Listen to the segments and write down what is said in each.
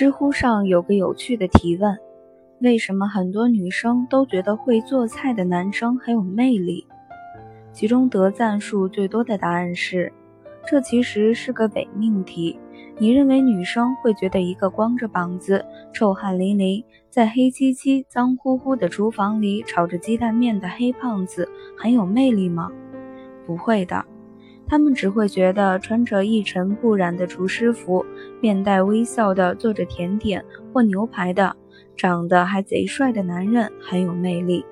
知乎上有个有趣的提问：为什么很多女生都觉得会做菜的男生很有魅力？其中得赞数最多的答案是：这其实是个伪命题。你认为女生会觉得一个光着膀子、臭汗淋漓，在黑漆漆、脏乎乎的厨房里炒着鸡蛋面的黑胖子很有魅力吗？不会的。他们只会觉得穿着一尘不染的厨师服、面带微笑的做着甜点或牛排的、长得还贼帅的男人很有魅力。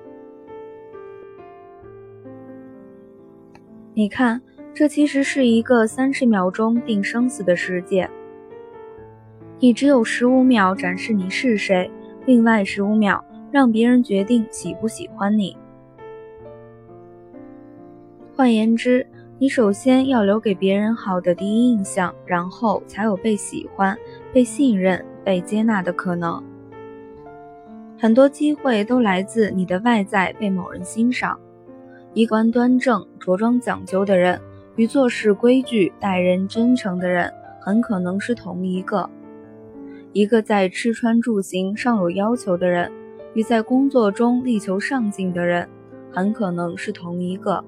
你看，这其实是一个三十秒钟定生死的世界。你只有十五秒展示你是谁，另外十五秒让别人决定喜不喜欢你。换言之，你首先要留给别人好的第一印象，然后才有被喜欢、被信任、被接纳的可能。很多机会都来自你的外在被某人欣赏。衣冠端正、着装讲究的人，与做事规矩、待人真诚的人，很可能是同一个；一个在吃穿住行上有要求的人，与在工作中力求上进的人，很可能是同一个。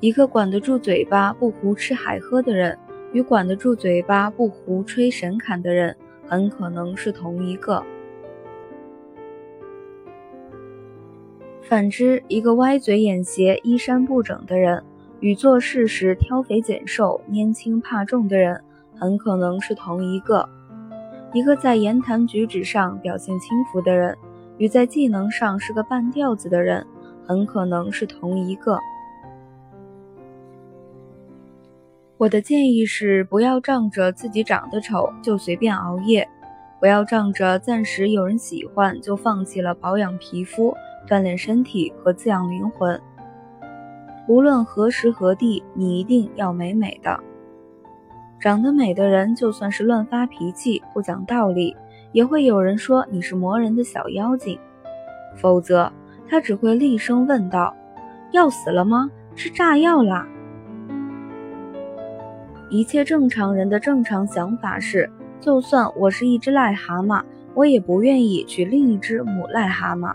一个管得住嘴巴不胡吃海喝的人，与管得住嘴巴不胡吹神侃的人，很可能是同一个。反之，一个歪嘴眼斜、衣衫不整的人，与做事时挑肥拣瘦、拈轻怕重的人，很可能是同一个。一个在言谈举止上表现轻浮的人，与在技能上是个半吊子的人，很可能是同一个。我的建议是，不要仗着自己长得丑就随便熬夜，不要仗着暂时有人喜欢就放弃了保养皮肤、锻炼身体和滋养灵魂。无论何时何地，你一定要美美的。长得美的人，就算是乱发脾气、不讲道理，也会有人说你是磨人的小妖精。否则，他只会厉声问道：“要死了吗？吃炸药啦！”一切正常人的正常想法是：就算我是一只癞蛤蟆，我也不愿意娶另一只母癞蛤蟆。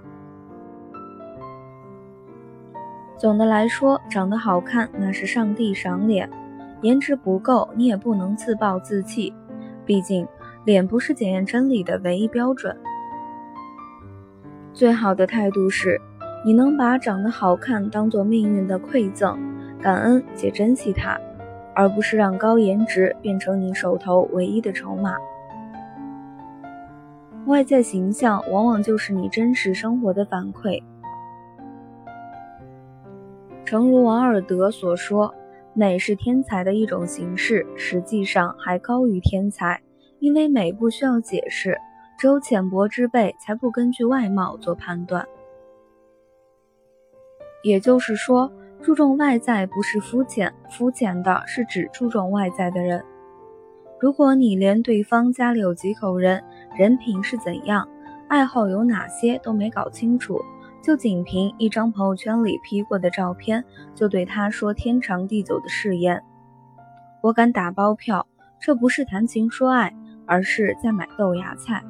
总的来说，长得好看那是上帝赏脸，颜值不够你也不能自暴自弃，毕竟脸不是检验真理的唯一标准。最好的态度是，你能把长得好看当做命运的馈赠，感恩且珍惜它。而不是让高颜值变成你手头唯一的筹码。外在形象往往就是你真实生活的反馈。诚如王尔德所说：“美是天才的一种形式，实际上还高于天才，因为美不需要解释，只有浅薄之辈才不根据外貌做判断。”也就是说。注重外在不是肤浅，肤浅的是只注重外在的人。如果你连对方家里有几口人、人品是怎样、爱好有哪些都没搞清楚，就仅凭一张朋友圈里 P 过的照片，就对他说天长地久的誓言，我敢打包票，这不是谈情说爱，而是在买豆芽菜。